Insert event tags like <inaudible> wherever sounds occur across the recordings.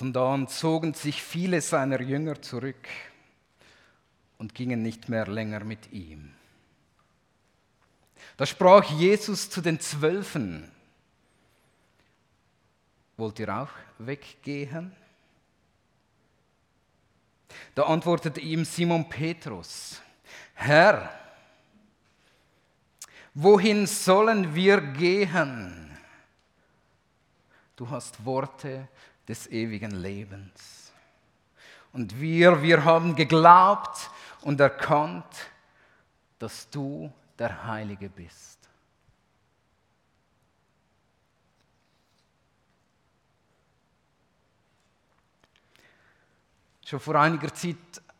Von da an zogen sich viele seiner Jünger zurück und gingen nicht mehr länger mit ihm. Da sprach Jesus zu den Zwölfen, wollt ihr auch weggehen? Da antwortete ihm Simon Petrus, Herr, wohin sollen wir gehen? Du hast Worte des ewigen Lebens. Und wir, wir haben geglaubt und erkannt, dass du der Heilige bist. Schon vor einiger Zeit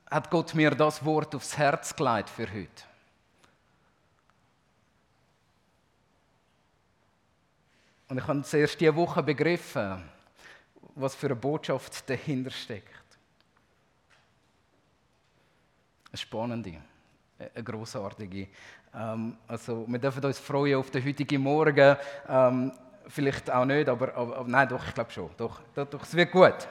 hat Gott mir das Wort aufs Herz gelegt für heute. Und ich habe zuerst diese Woche begriffen, was für eine Botschaft dahinter steckt. Eine spannende, eine großartige. Ähm, also wir dürfen uns freuen auf den heutigen Morgen. Ähm, vielleicht auch nicht, aber, aber, aber nein, doch, ich glaube schon. Doch, doch, doch, es wird gut.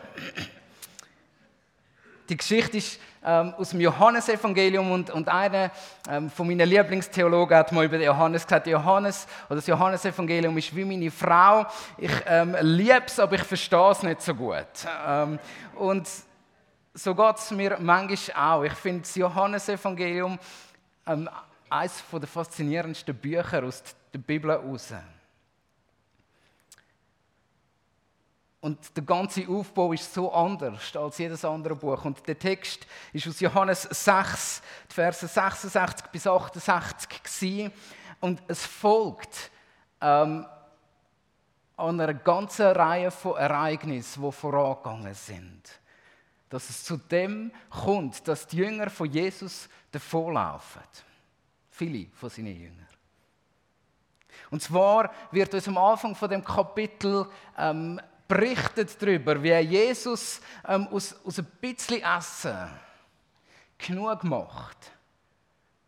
Die Geschichte ist ähm, aus dem Johannesevangelium und, und einer ähm, von meinen Lieblingstheologen hat mal über Johannes gesagt, Johannes oder das Johannesevangelium ist wie meine Frau. Ich ähm, liebe es, aber ich verstehe es nicht so gut. Ähm, und so geht es mir manchmal auch. Ich finde das Johannesevangelium ähm, eines der faszinierendsten Bücher aus der Bibel heraus. Und der ganze Aufbau ist so anders als jedes andere Buch. Und der Text ist aus Johannes 6, die Verse 66 bis 68 gewesen. Und es folgt ähm, einer ganzen Reihe von Ereignissen, die vorangegangen sind. Dass es zu dem kommt, dass die Jünger von Jesus davonlaufen. Viele von seinen Jüngern. Und zwar wird uns am Anfang von dem Kapitel ähm, berichtet darüber, wie Jesus ähm, aus, aus ein bisschen Essen genug macht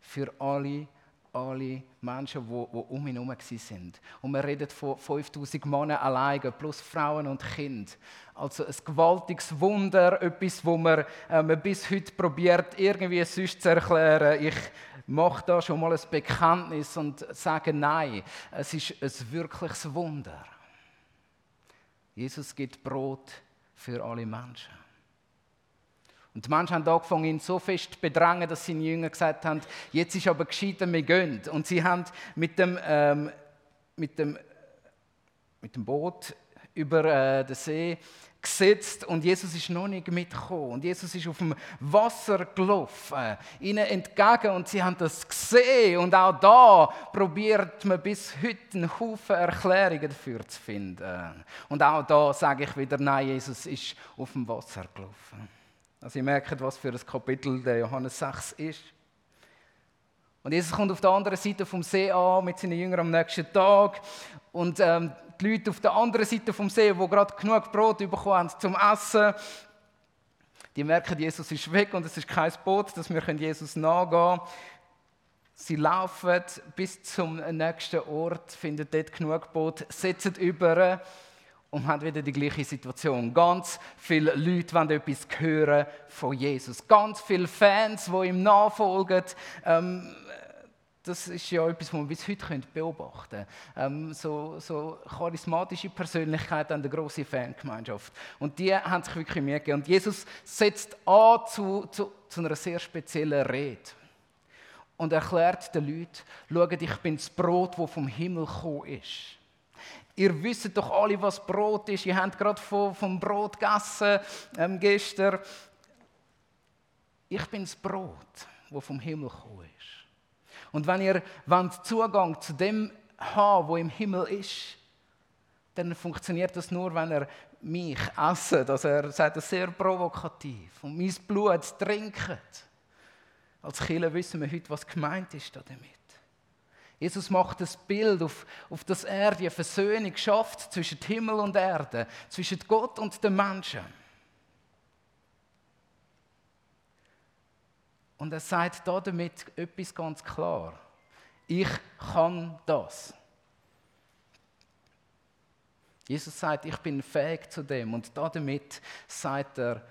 für alle, alle Menschen, die, um ihn herum sind. Und wir reden von 5000 Männern alleine, plus Frauen und Kinder. Also ein gewaltiges Wunder, etwas, wo man ähm, bis heute probiert, irgendwie sonst zu erklären. Ich mache da schon mal ein Bekenntnis und sage Nein. Es ist ein wirkliches Wunder. Jesus gibt Brot für alle Menschen. Und die Menschen haben angefangen, ihn so fest zu bedrängen, dass seine Jünger gesagt haben, jetzt ist aber gescheiter, wir gehen. Und sie haben mit dem, ähm, mit dem, mit dem Boot über äh, den See gesetzt und Jesus ist noch nicht mitgekommen. Und Jesus ist auf dem Wasser gelaufen, ihnen entgegen und sie haben das gesehen. Und auch da probiert man bis heute einen Haufen Erklärungen dafür zu finden. Und auch da sage ich wieder, nein, Jesus ist auf dem Wasser gelaufen. Also ihr merkt, was für ein Kapitel der Johannes 6 ist. Und Jesus kommt auf der anderen Seite vom See an mit seinen Jüngern am nächsten Tag. Und ähm, die Leute auf der anderen Seite vom See, die gerade genug Brot bekommen haben zum Essen, die merken, Jesus ist weg und es ist kein Boot, dass wir Jesus nachgehen können. Sie laufen bis zum nächsten Ort, finden dort genug Boot, setzen über und haben wieder die gleiche Situation. Ganz viele Leute wollen etwas hören von Jesus. Ganz viele Fans, die ihm nachfolgen. Ähm, das ist ja etwas, was man bis heute beobachten können. Ähm, so, so charismatische Persönlichkeiten haben eine grosse Fangemeinschaft. Und die haben sich wirklich Mühe gegeben. Und Jesus setzt an zu, zu, zu einer sehr speziellen Rede. Und erklärt den Leuten, schaut, ich bin das Brot, das vom Himmel gekommen ist. Ihr wisst doch alle, was Brot ist. Ihr habt gerade vom, vom Brot gegessen ähm, gestern. Ich bin das Brot, das vom Himmel gekommen ist. Und wenn ihr Zugang zu dem haben, wo im Himmel ist, dann funktioniert das nur, wenn er mich essen. Also er sagt das sehr provokativ. Und mein Blut trinken. Als Kinder wissen wir heute, was gemeint ist damit. Jesus macht das Bild, auf, auf das er die Versöhnung schafft zwischen Himmel und Erde, zwischen Gott und den Menschen. Und er sagt damit etwas ganz klar. Ich kann das. Jesus sagt, ich bin fähig zu dem und damit sagt er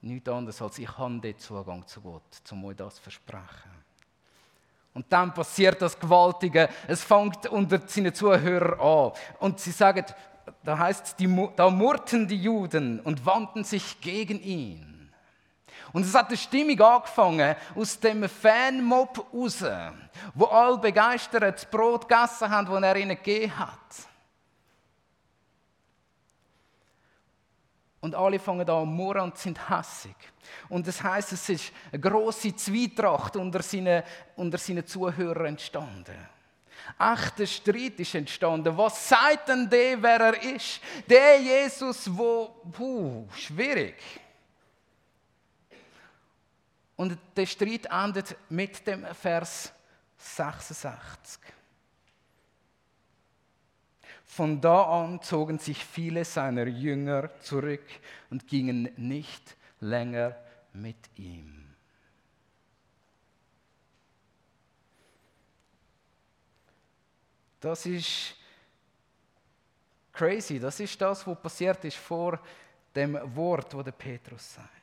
nichts anderes als ich habe den Zugang zu Gott, um euch das zu versprechen. Und dann passiert das Gewaltige. Es fängt unter seinen Zuhörern an. Und sie sagen, da heißt es, da murrten die Juden und wandten sich gegen ihn. Und es hat eine Stimmung angefangen aus dem Fanmob raus, wo alle begeistert das Brot gegessen haben, das er ihnen gegeben hat. Und alle fangen an murren und sind hässig. Und das heißt, es ist eine große Zwietracht unter seinen, unter seinen Zuhörern entstanden. Echter Streit ist entstanden. Was sagt denn der, wer er ist? Der Jesus, wo, puh, schwierig. Und der Streit endet mit dem Vers 66. Von da an zogen sich viele seiner Jünger zurück und gingen nicht länger mit ihm. Das ist crazy. Das ist das, was passiert ist vor dem Wort, wo der Petrus sagt.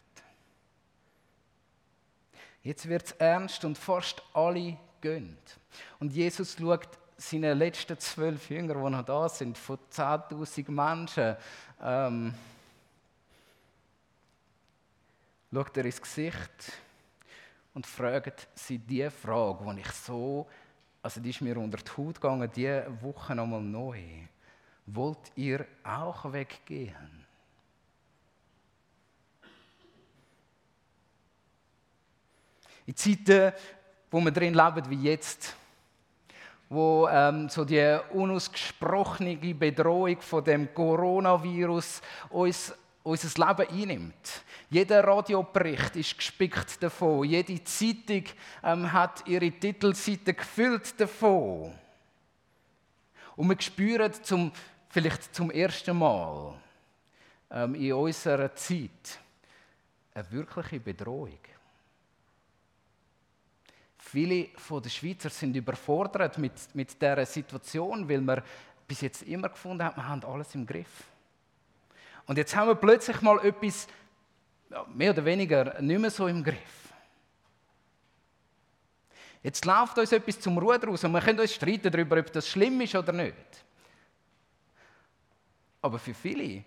Jetzt wird es ernst und fast alle gönnt. Und Jesus schaut seine letzten zwölf Jünger, die noch da sind, von 10.000 Menschen, ähm, schaut er ins Gesicht und fragt sie die Frage, die ich so, also die ist mir unter die Haut gegangen, diese Woche nochmal neu. Wollt ihr auch weggehen? In Zeiten, wo wir drin leben wie jetzt, wo ähm, so die unausgesprochene Bedrohung von dem Coronavirus uns unser Leben einnimmt. Jeder Radiobericht ist gespickt davon. Jede Zeitung ähm, hat ihre Titelseite gefüllt davon. Und wir spüren zum, vielleicht zum ersten Mal ähm, in unserer Zeit eine wirkliche Bedrohung. Viele von den Schweizer sind überfordert mit, mit dieser Situation, weil man bis jetzt immer gefunden hat, wir haben alles im Griff. Und jetzt haben wir plötzlich mal etwas, mehr oder weniger, nicht mehr so im Griff. Jetzt läuft uns etwas zum Ruder raus und wir können uns streiten darüber, ob das schlimm ist oder nicht. Aber für viele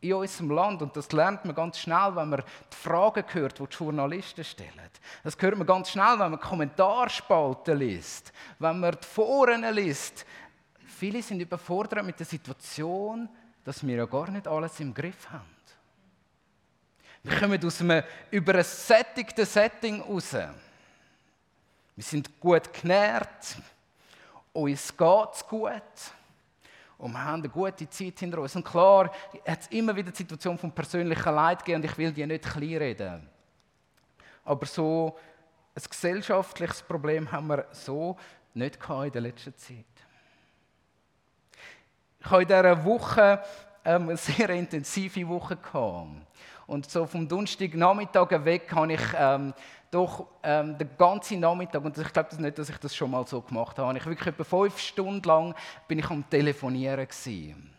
in unserem Land, und das lernt man ganz schnell, wenn man die Fragen hört, die die Journalisten stellen. Das hört man ganz schnell, wenn man Kommentarspalten liest, wenn man die Foren liest. Viele sind überfordert mit der Situation, dass wir ja gar nicht alles im Griff haben. Wir kommen aus einem übersättigten Setting raus. Wir sind gut genährt, uns geht es gut und wir haben eine gute Zeit hinter uns. Und klar, hat es immer wieder die Situation von persönlichen Leid gegeben und ich will die nicht kleinreden. Aber so ein gesellschaftliches Problem haben wir so nicht in der letzten Zeit. Ich habe in dieser Woche ähm, eine sehr intensive Woche gehabt. Und so vom Donnerstagnachmittag weg habe ich ähm, doch ähm, den ganzen Nachmittag, und ich glaube das nicht, dass ich das schon mal so gemacht habe, ich wirklich etwa fünf Stunden lang bin ich am Telefonieren gewesen,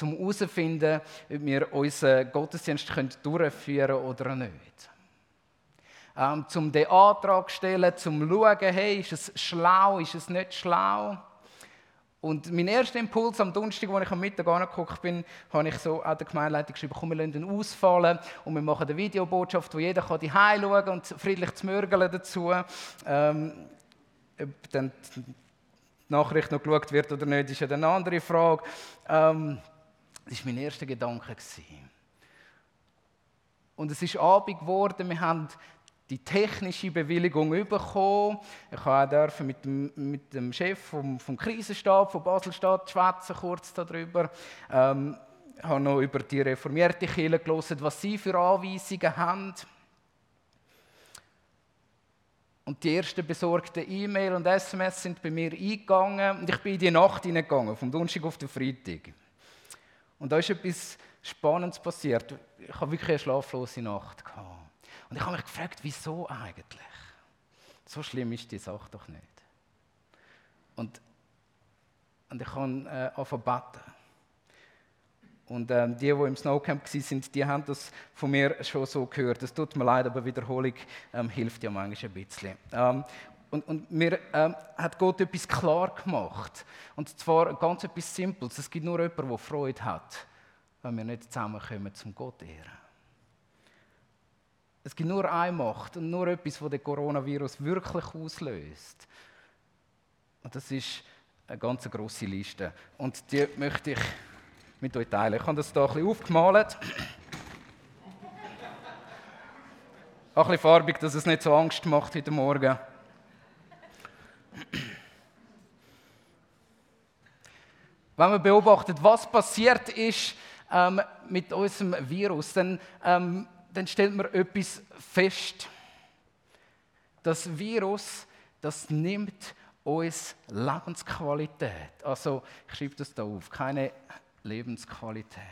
um herauszufinden, ob wir unseren Gottesdienst durchführen können oder nicht. Ähm, zum den Antrag stellen, zum schauen, hey, ist es schlau, ist es nicht schlau. Und mein erster Impuls am Donnerstag, als ich am Mittag angeguckt bin, habe ich so an der Gemeindeleitung geschrieben, komm, wir lassen ihn ausfallen und wir machen eine Videobotschaft, wo jeder kann die schauen und friedlich zu mürgeln dazu. Ähm, ob dann die Nachricht noch geschaut wird oder nicht, ist ja eine andere Frage. Ähm, das war mein erster Gedanke. Und es ist Abend geworden, wir haben die technische Bewilligung bekommen. Ich durfte mit dem, mit dem Chef vom, vom Krisenstab von Baselstadt schwätzen, kurz darüber. Ähm, ich habe noch über die reformierte Kirche gelesen, was sie für Anweisungen haben. Und die ersten besorgten E-Mail und SMS sind bei mir eingegangen und ich bin in die Nacht hineingegangen, vom Donnerstag auf den Freitag. Und da ist etwas Spannendes passiert. Ich habe wirklich eine schlaflose Nacht gehabt. Und ich habe mich gefragt, wieso eigentlich? So schlimm ist die Sache doch nicht. Und, und ich habe äh, beten. Und ähm, die, die im Snowcamp waren, die haben das von mir schon so gehört. Es tut mir leid, aber Wiederholung ähm, hilft ja manchmal ein bisschen. Ähm, und, und, mir ähm, hat Gott etwas klar gemacht. Und zwar ganz etwas Simples. Es gibt nur jemanden, der Freude hat, wenn wir nicht zusammenkommen, zum Gott ehren. Es gibt nur eine Macht und nur etwas, das den Coronavirus wirklich auslöst. Und das ist eine ganz grosse Liste. Und die möchte ich mit euch teilen. Ich habe das hier ein bisschen aufgemalt. Ein bisschen farbig, dass es nicht so Angst macht heute Morgen. Wenn man beobachtet, was passiert ist ähm, mit unserem Virus, dann ähm, dann stellt man etwas fest. Das Virus, das nimmt uns Lebensqualität. Also, ich schreibe das da auf, keine Lebensqualität.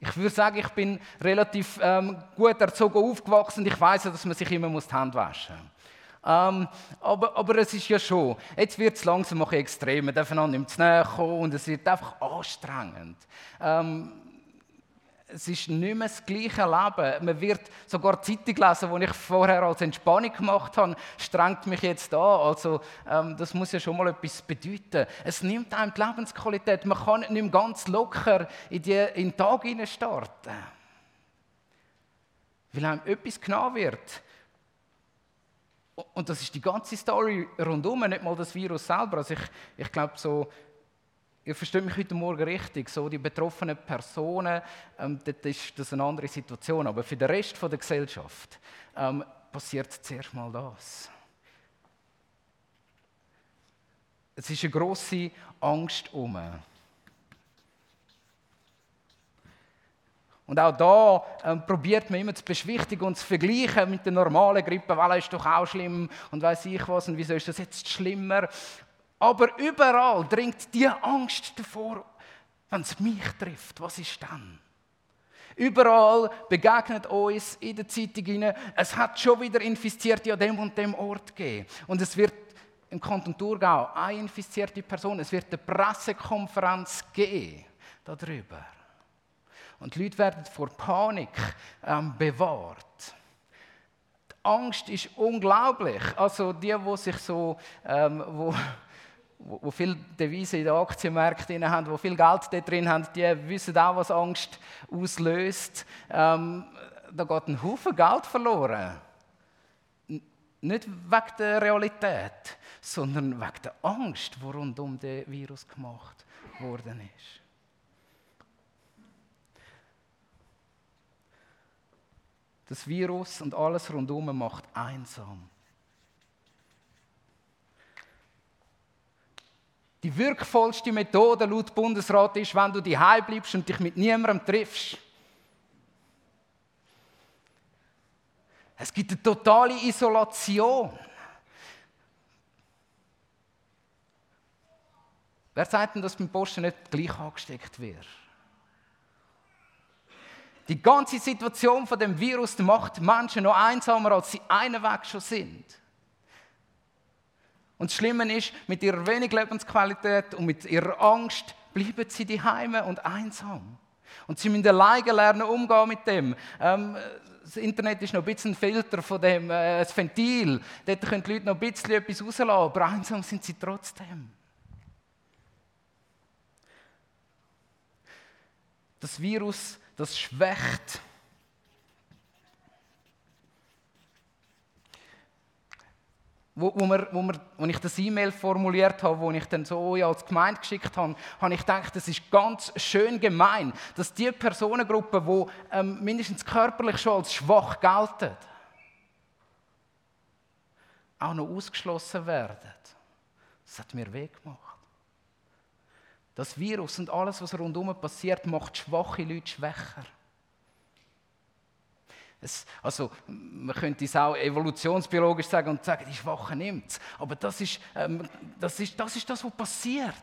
Ich würde sagen, ich bin relativ ähm, gut erzogen aufgewachsen ich weiß, dass man sich immer die Hände waschen muss. Ähm, aber, aber es ist ja schon, jetzt wird es langsam auch extrem, man darf einander nicht näher kommen und es wird einfach anstrengend. Ähm, es ist nicht mehr das gleiche Leben. Man wird sogar Zeitung lesen, die ich vorher als Entspannung gemacht habe, strengt mich jetzt an. Also ähm, das muss ja schon mal etwas bedeuten. Es nimmt einem die Lebensqualität. Man kann nicht mehr ganz locker in, die, in den Tag starten. Weil einem etwas genommen wird. Und das ist die ganze Story rundum, nicht mal das Virus selber. Also ich, ich glaube so, ihr versteht mich heute Morgen richtig, so die betroffenen Personen, ähm, das ist das eine andere Situation. Aber für den Rest der Gesellschaft ähm, passiert zuerst mal das. Es ist eine große Angst um. Und auch da ähm, probiert man immer zu beschwichtigen und zu vergleichen mit der normalen Grippe, weil ist doch auch schlimm und weiß ich was und wieso ist das jetzt schlimmer. Aber überall dringt die Angst davor, wenn es mich trifft, was ist dann? Überall begegnet uns in der Zeitung, es hat schon wieder Infizierte an dem und dem Ort gegeben. Und es wird im Kanton Thurgau eine infizierte Person, es wird eine Pressekonferenz geben darüber. Und die Leute werden vor Panik ähm, bewahrt. Die Angst ist unglaublich. Also die, die sich so, ähm, wo, wo, viel Devise in den Aktienmärkten haben, wo viel Geld da drin haben, die wissen auch, was Angst auslöst. Ähm, da geht ein Haufen Geld verloren. Nicht wegen der Realität, sondern wegen der Angst, die rund um den Virus gemacht worden ist. Das Virus und alles rundum macht einsam. Die wirkvollste Methode laut Bundesrat ist, wenn du die bleibst und dich mit niemandem triffst. Es gibt eine totale Isolation. Wer sagt denn, dass beim Posten nicht gleich angesteckt wird? Die ganze Situation von dem Virus macht Menschen noch einsamer, als sie einen Weg schon sind. Und das Schlimme ist, mit ihrer wenig Lebensqualität und mit ihrer Angst bleiben sie die Heime und einsam. Und sie müssen alleine lernen, umgehen mit dem. Ähm, das Internet ist noch ein bisschen ein Filter von dem, äh, ein Ventil. Dort können die Leute noch ein bisschen etwas rauslassen, aber einsam sind sie trotzdem. Das Virus das schwächt. Wo, wo, wir, wo, wir, wo ich das E-Mail formuliert habe, wo ich dann so als Gemeinde geschickt habe, habe ich gedacht, das ist ganz schön gemein, dass die Personengruppe, die ähm, mindestens körperlich schon als schwach gelten, auch noch ausgeschlossen werden. Das hat mir weh gemacht. Das Virus und alles, was rundherum passiert, macht schwache Leute schwächer. Es, also, man könnte es auch evolutionsbiologisch sagen und sagen, die Schwachen nimmt es. Aber das ist, ähm, das, ist, das ist das, was passiert.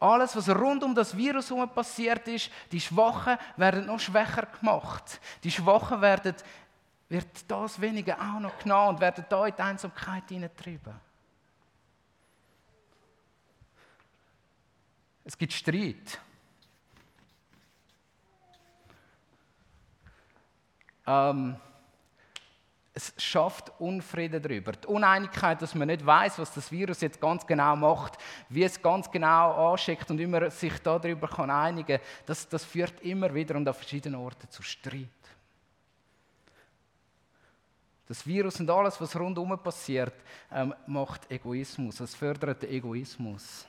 Alles, was rund um das Virus herum passiert ist, die Schwachen werden noch schwächer gemacht. Die Schwachen werden wird das Wenige auch noch genommen und werden da in die Einsamkeit hineingetrieben. Es gibt Streit. Ähm, es schafft Unfrieden darüber. Die Uneinigkeit, dass man nicht weiß, was das Virus jetzt ganz genau macht, wie es ganz genau anschickt und man sich darüber kann einigen kann, das, das führt immer wieder und an verschiedenen Orten zu Streit. Das Virus und alles, was rundherum passiert, ähm, macht Egoismus. Es fördert den Egoismus.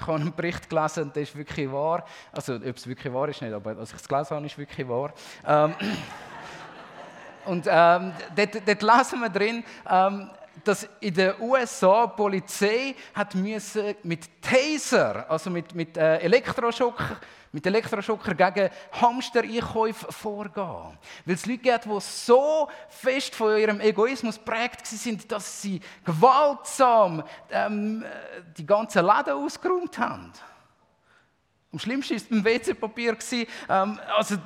Ich habe einen Bericht gelesen und der ist wirklich wahr. Also, ob es wirklich wahr ist, nicht, aber als ich es gelesen habe, ist wirklich wahr. Ähm, und ähm, dort, dort lesen wir drin, ähm, dass in den USA die Polizei hat müssen mit Taser, also mit, mit äh, Elektroschocker, mit Elektroschocker gegen Hamster-Einkäufe vorgehen. Weil es Leute gibt, die so fest von ihrem Egoismus prägt sind, dass sie gewaltsam ähm, die ganzen Läden ausgeräumt haben. Am schlimmsten war es beim WC-Papier. Ähm, also, äh,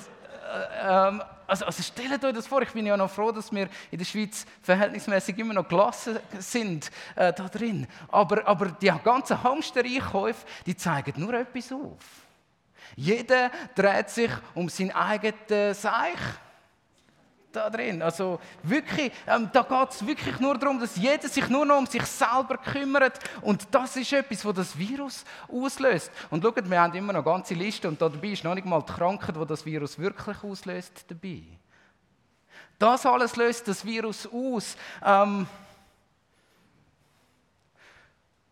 ähm, also, also stellt euch das vor, ich bin ja noch froh, dass wir in der Schweiz verhältnismäßig immer noch gelassen sind äh, da drin. Aber, aber die ganzen Hamster-Einkäufe, die zeigen nur etwas auf. Jeder dreht sich um sein eigenes Seich da drin. Also wirklich, ähm, da geht es wirklich nur darum, dass jeder sich nur noch um sich selber kümmert. Und das ist etwas, was das Virus auslöst. Und schaut, wir haben immer noch eine ganze Liste und dabei ist noch nicht mal die Krankheit, die das Virus wirklich auslöst, dabei. Das alles löst das Virus aus. Ähm,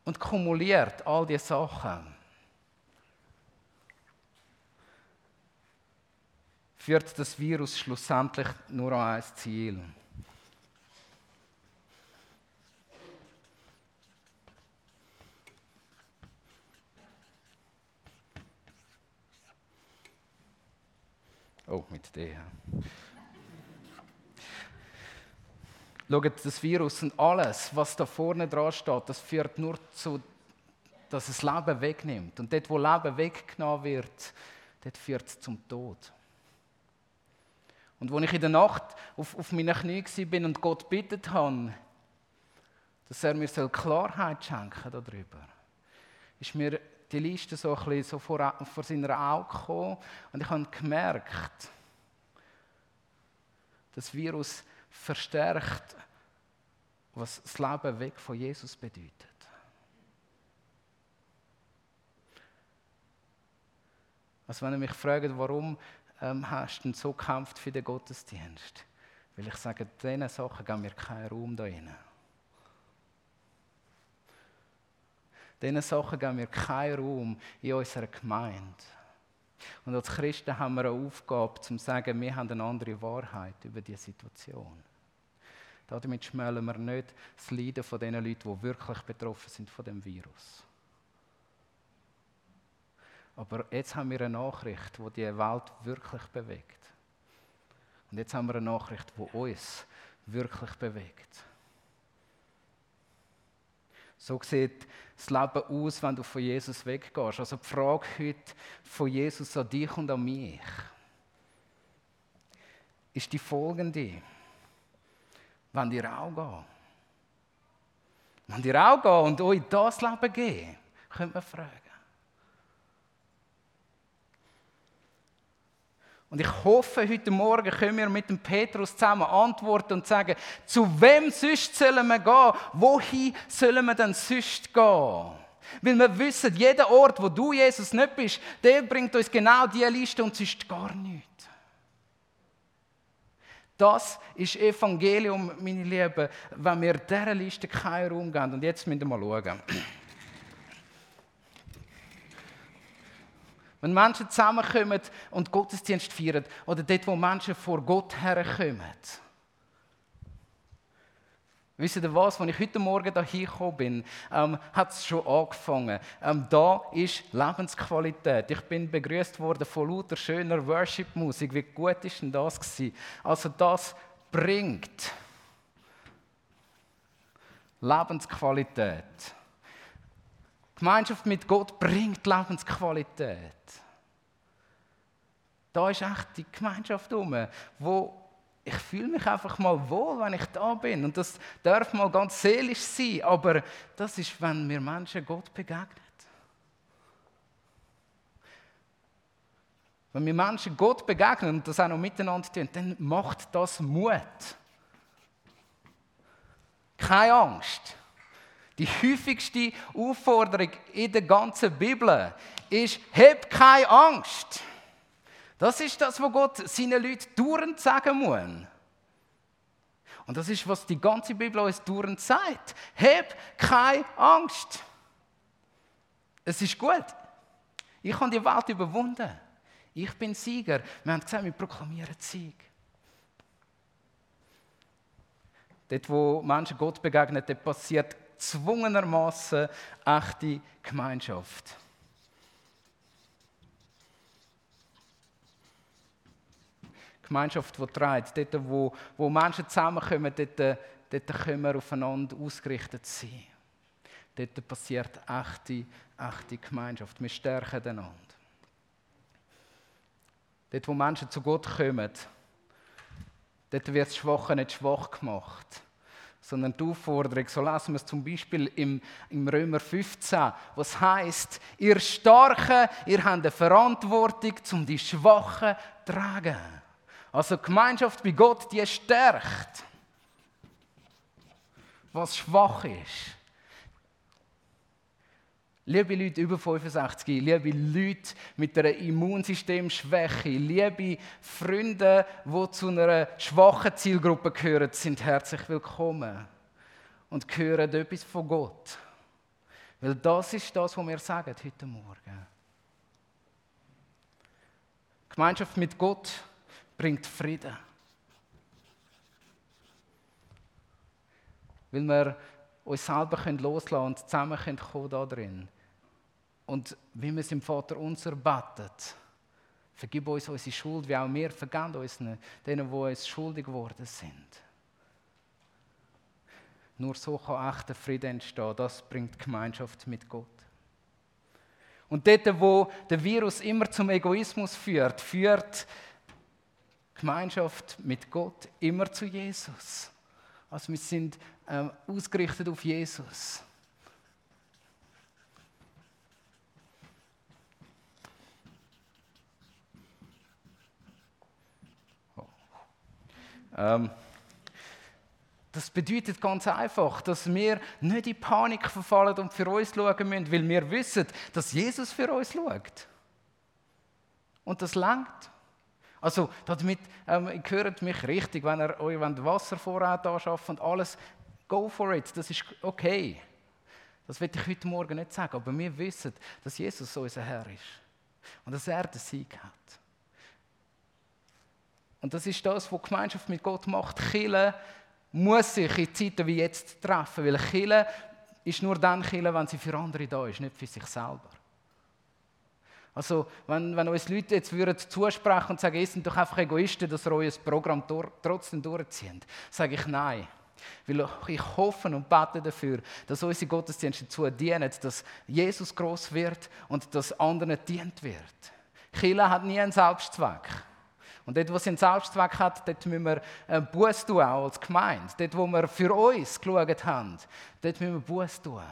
und kumuliert all diese Sachen. Führt das Virus schlussendlich nur an ein Ziel. Oh, mit der. Schaut, das Virus und alles, was da vorne dran steht, das führt nur zu, dass es Leben wegnimmt. Und dort, wo Leben weggenommen wird, dort führt es zum Tod. Und als ich in der Nacht auf, auf meinen Knien bin und Gott bittet habe, dass er mir Klarheit schenken soll darüber, ist mir die Liste so ein bisschen so vor, vor seiner Augen gekommen und ich habe gemerkt, das Virus verstärkt, was das Leben weg von Jesus bedeutet. Also wenn ihr mich fragt, warum ähm, hast du so gekämpft für den Gottesdienst? Weil ich sage, diesen Sachen geben wir keinen Raum da rein. Diesen Sachen geben wir keinen Raum in unserer Gemeinde. Und als Christen haben wir eine Aufgabe, zu sagen, wir haben eine andere Wahrheit über diese Situation. Damit schmälern wir nicht das Leiden von den Leuten, die wirklich betroffen sind von dem Virus. Aber jetzt haben wir eine Nachricht, die die Welt wirklich bewegt. Und jetzt haben wir eine Nachricht, die uns wirklich bewegt. So sieht das Leben aus, wenn du von Jesus weggehst. Also die Frage heute von Jesus an dich und an mich ist die folgende. Wenn dir auch gehen. Wenn dir auch gehen und euch das Leben geben, könnte man fragen. Und ich hoffe, heute Morgen können wir mit dem Petrus zusammen antworten und sagen, zu wem sonst sollen wir gehen? Wohin sollen wir denn sonst gehen? Weil wir wissen, jeder Ort, wo du Jesus nicht bist, der bringt uns genau diese Liste und sonst gar nichts. Das ist Evangelium, meine Lieben, wenn wir dieser Liste keinen Raum geben. Und jetzt müssen wir mal schauen. Wenn Menschen zusammenkommen und Gottesdienst feiern oder dort, wo Menschen vor Gott herkommen. Wisst ihr was, als ich heute Morgen hier gekommen bin, ähm, hat es schon angefangen. Ähm, da ist Lebensqualität. Ich bin begrüßt worden von lauter schöner Worship-Musik. Wie gut ist denn das gewesen? Also das bringt Lebensqualität. Gemeinschaft mit Gott bringt Lebensqualität. Da ist echt die Gemeinschaft rum, wo ich fühle mich einfach mal wohl, wenn ich da bin. Und das darf mal ganz seelisch sein, aber das ist, wenn mir Menschen Gott begegnen. Wenn wir Menschen Gott begegnen und das auch noch miteinander tun, dann macht das Mut. Keine Angst. Die häufigste Aufforderung in der ganzen Bibel ist, hab keine Angst. Das ist das, was Gott seinen Leuten dauernd sagen muss. Und das ist, was die ganze Bibel uns dauernd sagt. Hab keine Angst. Es ist gut. Ich habe die Welt überwunden. Ich bin Sieger. Wir haben gesagt, wir proklamieren Sieg. Dort, wo Menschen Gott begegnen, dort passiert zwungenermaßen echte Gemeinschaft. Gemeinschaft, die trägt, dort, wo, wo Menschen zusammenkommen, dort, dort können wir aufeinander ausgerichtet sein. Dort passiert echte, echte Gemeinschaft. Wir stärken einander. Dort, wo Menschen zu Gott kommen, dort wird das Schwache nicht schwach gemacht, sondern die Aufforderung, so lesen wir es zum Beispiel im, im Römer 15, was heißt, ihr Starken, ihr habt eine Verantwortung, um die Schwachen zu tragen. Also Gemeinschaft bei Gott, die stärkt, was schwach ist. Liebe Leute über 65, liebe Leute mit einer Immunsystemschwäche, liebe Freunde, die zu einer schwachen Zielgruppe gehören, sind herzlich willkommen und hören etwas von Gott. Weil das ist das, was wir sagen heute Morgen. Gemeinschaft mit Gott bringt Frieden. Weil wir uns selber loslassen können und zusammen kommen da drin. Und wie wir es im Vater unser betet, vergib uns unsere Schuld, wie auch wir vergeben uns denen, die uns schuldig geworden sind. Nur so kann echter Frieden entstehen. Das bringt Gemeinschaft mit Gott. Und dort, wo der Virus immer zum Egoismus führt, führt Gemeinschaft mit Gott immer zu Jesus. Also wir sind ähm, ausgerichtet auf Jesus. Das bedeutet ganz einfach, dass wir nicht in Panik verfallen und für uns schauen müssen, weil wir wissen, dass Jesus für uns schaut. Und das langt. Also, damit ähm, hört mich richtig, wenn ihr euch Wasservorrat anschafft und alles, go for it, das ist okay. Das will ich heute Morgen nicht sagen, aber wir wissen, dass Jesus unser Herr ist und dass er den Sieg hat. Und das ist das, was Gemeinschaft mit Gott macht. Chile muss sich in Zeiten wie jetzt treffen, weil Chile ist nur dann Chile, wenn sie für andere da ist, nicht für sich selber. Also, wenn, wenn uns Leute jetzt würden zusprechen und sagen, ihr seid doch einfach Egoisten, dass ihr euer Programm trotzdem durchzieht, sage ich nein. Weil ich hoffe und bete dafür, dass unsere Gottesdienste dazu dienen, dass Jesus groß wird und dass anderen dient wird. Chile hat nie einen Selbstzweck. Und dort, wo sie einen Selbstzweck hat, dort müssen wir äh, Buß tun, auch als Gemeinde. Dort, wo wir für uns geschaut haben, dort müssen wir Buß tun.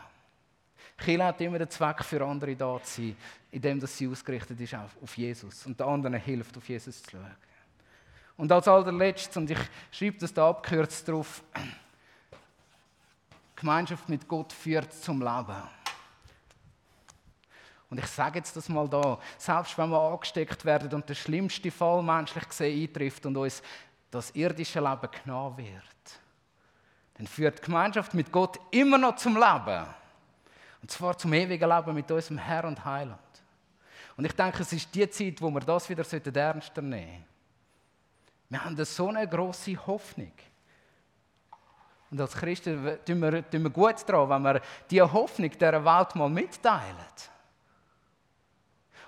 Kirche hat immer den Zweck, für andere da zu sein, indem sie ausgerichtet ist auf Jesus und den anderen hilft, auf Jesus zu schauen. Und als allerletztes, und ich schreibe das da abkürzt drauf, <clears throat> Gemeinschaft mit Gott führt zum Leben. Und ich sage jetzt das mal da, selbst wenn wir angesteckt werden und der schlimmste Fall menschlich gesehen eintrifft und uns das irdische Leben genommen wird, dann führt die Gemeinschaft mit Gott immer noch zum Leben. Und zwar zum ewigen Leben mit unserem Herr und Heiland. Und ich denke, es ist die Zeit, wo wir das wieder ernster nehmen sollten. Wir haben so eine große Hoffnung. Und als Christen tun wir, tun wir gut daran, wenn wir diese Hoffnung dieser Welt mal mitteilen.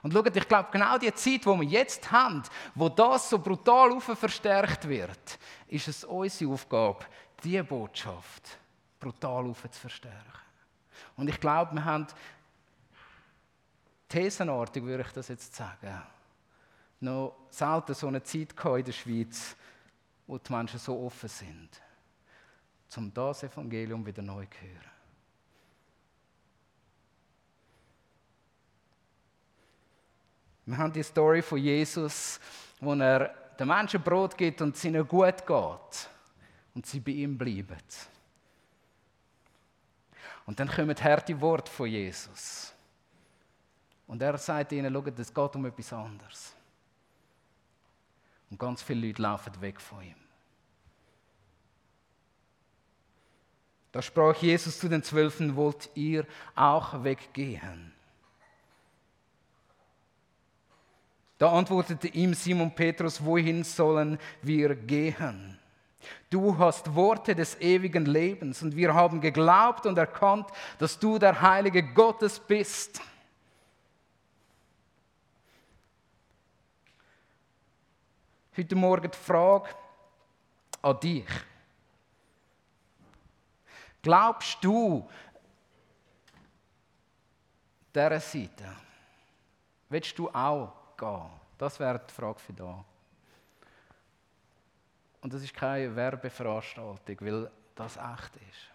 Und schaut, ich glaube, genau die Zeit, die wir jetzt haben, wo das so brutal verstärkt wird, ist es unsere Aufgabe, diese Botschaft brutal zu verstärken. Und ich glaube, wir haben thesenartig, würde ich das jetzt sagen, noch selten so eine Zeit in der Schweiz, wo die Menschen so offen sind, um das Evangelium wieder neu zu hören. Wir haben die Story von Jesus, wo er den Menschen Brot gibt und es ihnen gut geht und sie bei ihm bleiben. Und dann kommen harte Worte von Jesus. Und er sagt ihnen, schaut, es geht um etwas anderes. Und ganz viele Leute laufen weg von ihm. Da sprach Jesus zu den Zwölfen, wollt ihr auch weggehen? Da antwortete ihm Simon Petrus, wohin sollen wir gehen? Du hast Worte des ewigen Lebens und wir haben geglaubt und erkannt, dass du der Heilige Gottes bist. Heute Morgen die Frage an dich. Glaubst du dieser Seite? Willst du auch gehen? Das wäre die Frage für da. Und das ist keine Werbeveranstaltung, weil das echt ist.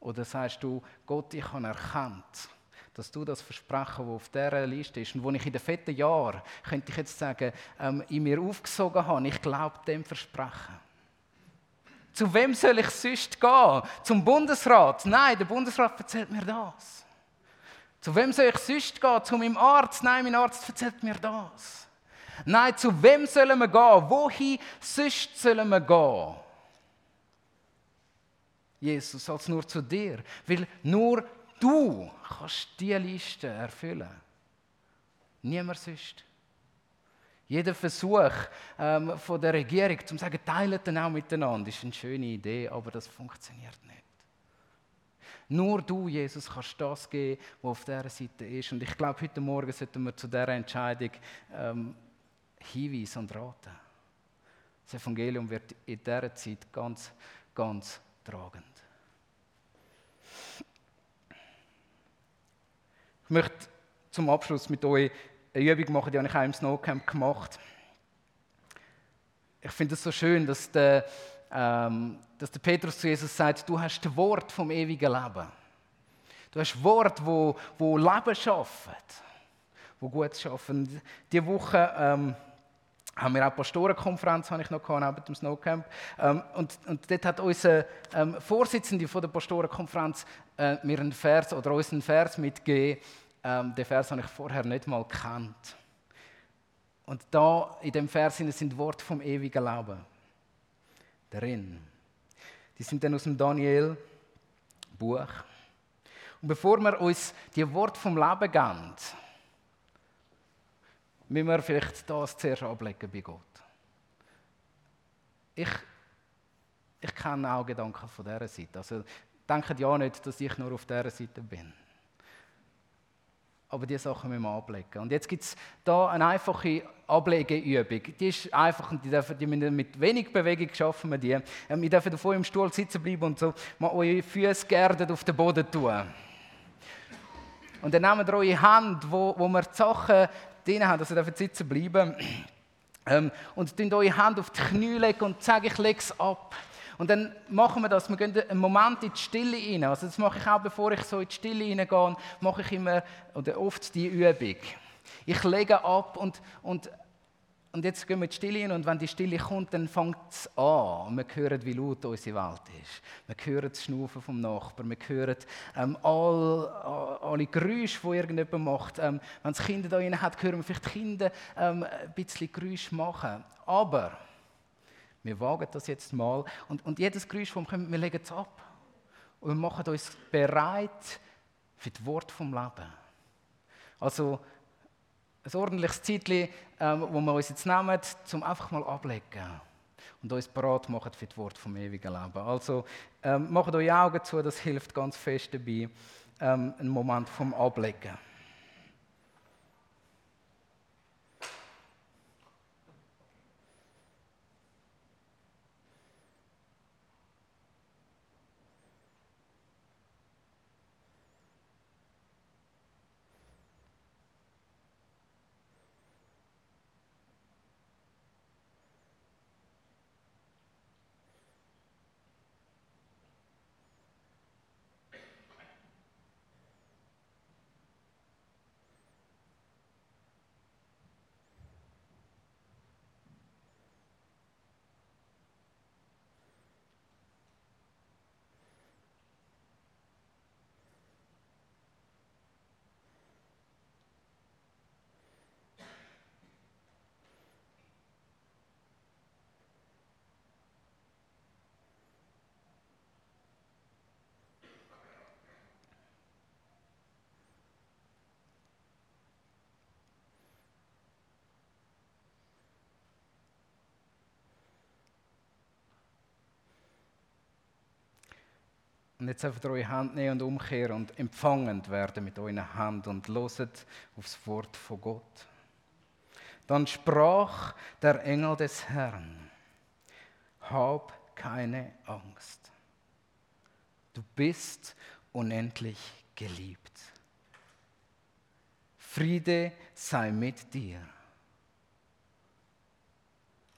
Oder sagst du, Gott, ich habe erkannt, dass du das Versprechen, das auf dieser Liste ist und wo ich in den fetten Jahren, könnte ich jetzt sagen, ähm, in mir aufgesogen habe, ich glaube dem Versprechen. Zu wem soll ich sonst gehen? Zum Bundesrat? Nein, der Bundesrat erzählt mir das. Zu wem soll ich sonst gehen? Zu meinem Arzt? Nein, mein Arzt erzählt mir das. Nein, zu wem sollen wir gehen? Wohin sonst sollen wir gehen? Jesus, als nur zu dir. Weil nur du kannst diese Liste erfüllen. Niemand sonst. Jeder Versuch ähm, von der Regierung, zu sagen, teilt dann auch miteinander, ist eine schöne Idee, aber das funktioniert nicht. Nur du, Jesus, kannst das geben, was auf dieser Seite ist. Und ich glaube, heute Morgen sollten wir zu dieser Entscheidung ähm, hinweisen und raten. Das Evangelium wird in dieser Zeit ganz, ganz tragend. Ich möchte zum Abschluss mit euch eine Übung machen, die habe ich auch im Snowcamp gemacht. Ich finde es so schön, dass der, dass der Petrus zu Jesus sagt, du hast das Wort vom ewigen Leben. Du hast Wort, wo, wo Leben schafft, wo gut schaffen. Diese Woche ähm, haben wir auch eine Pastorenkonferenz habe ich noch gehabt, neben dem Snowcamp. Ähm, und, und dort hat unser ähm, Vorsitzende von der Pastorenkonferenz äh, mir einen Vers oder uns einen Vers mitgegeben. Ähm, den Vers habe ich vorher nicht mal gekannt. Und da in dem Vers sind Worte vom ewigen Leben drin. Die sind dann aus dem Daniel-Buch. Und bevor wir uns die Worte vom Leben geben, müssen wir vielleicht das zuerst ablegen bei Gott. Ich, ich kenne auch Gedanken von dieser Seite. Also denkt ja nicht, dass ich nur auf dieser Seite bin. Aber diese Sachen müssen wir ablegen. Und jetzt gibt es hier eine einfache Ablegeübung. Die ist einfach und die, dürfen, die müssen mit wenig Bewegung schaffen wir die. Ähm, ihr dürft vor im Stuhl sitzen bleiben und so mal eure Füße geerdet auf den Boden tun. Und dann nehmt ihr eure Hand, wo, wo wir die Sachen drin haben, also dürfen sitzen bleiben. Ähm, und tun eure Hand auf die Knie legen und sagen, ich lege es ab. Und dann machen wir das, wir gehen einen Moment in die Stille rein. Also das mache ich auch, bevor ich so in die Stille reingehe, mache ich immer, oder oft die Übung. Ich lege ab und, und und jetzt gehen wir in die Stille hin und wenn die Stille kommt, dann fängt es an. Und wir hören, wie laut unsere Welt ist. Wir hören das Schnaufen vom Nachbarn. Wir hören ähm, all, alle Geräusche, die irgendjemand macht. Ähm, wenn es Kinder da drin hat, hören wir vielleicht die Kinder ähm, ein bisschen Geräusche machen. Aber wir wagen das jetzt mal. Und, und jedes Geräusch, das kommen, wir legen es ab. Und wir machen uns bereit für das Wort vom Leben. Also, ein ordentliches Zeitchen, ähm, wo wir uns jetzt nehmen, um einfach mal ablegen und uns bereit machen für das Wort vom ewigen Leben. Also ähm, macht eure Augen zu, das hilft ganz fest dabei, ähm, einen Moment vom Ablegen. Und jetzt einfach eure Hand nehmen und umkehren und empfangend werden mit eurer Hand und loset aufs Wort von Gott. Dann sprach der Engel des Herrn, hab keine Angst. Du bist unendlich geliebt. Friede sei mit dir.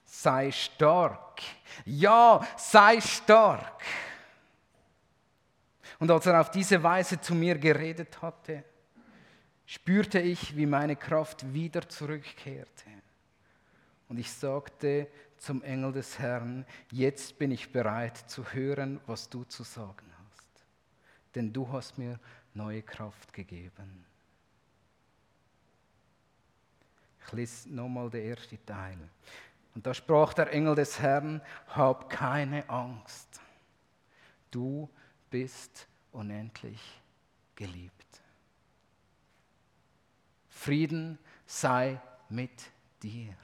Sei stark. Ja, sei stark. Und als er auf diese Weise zu mir geredet hatte, spürte ich, wie meine Kraft wieder zurückkehrte. Und ich sagte zum Engel des Herrn, jetzt bin ich bereit zu hören, was du zu sagen hast. Denn du hast mir neue Kraft gegeben. Ich lese nochmal den ersten Teil. Und da sprach der Engel des Herrn, hab keine Angst. Du bist unendlich geliebt. Frieden sei mit dir.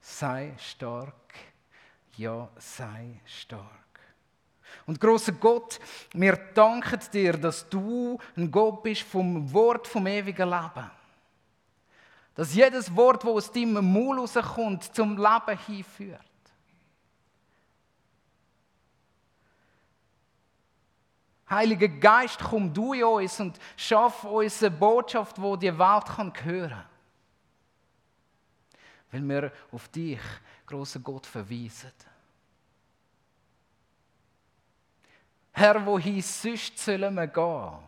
Sei stark, ja, sei stark. Und großer Gott, wir danken dir, dass du ein Gott bist vom Wort vom ewigen Leben. Dass jedes Wort, das aus deinem Mund rauskommt, zum Leben hinführt. Heiliger Geist, komm du in uns und schaff uns eine Botschaft, die die Welt hören kann. Weil wir auf dich, großer Gott, verweisen. Herr, wohin sonst sollen wir gehen?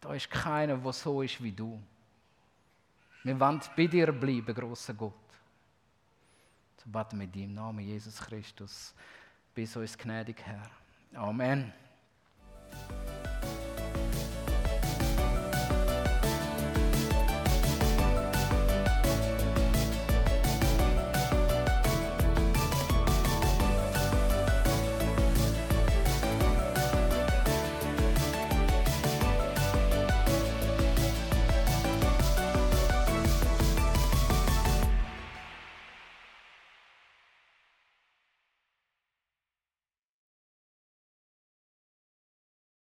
Da ist keiner, der so ist wie du. Wir wollen bei dir bleiben, großer Gott. So beten in deinem Namen, Jesus Christus. Bis uns gnädig, Herr. Amen.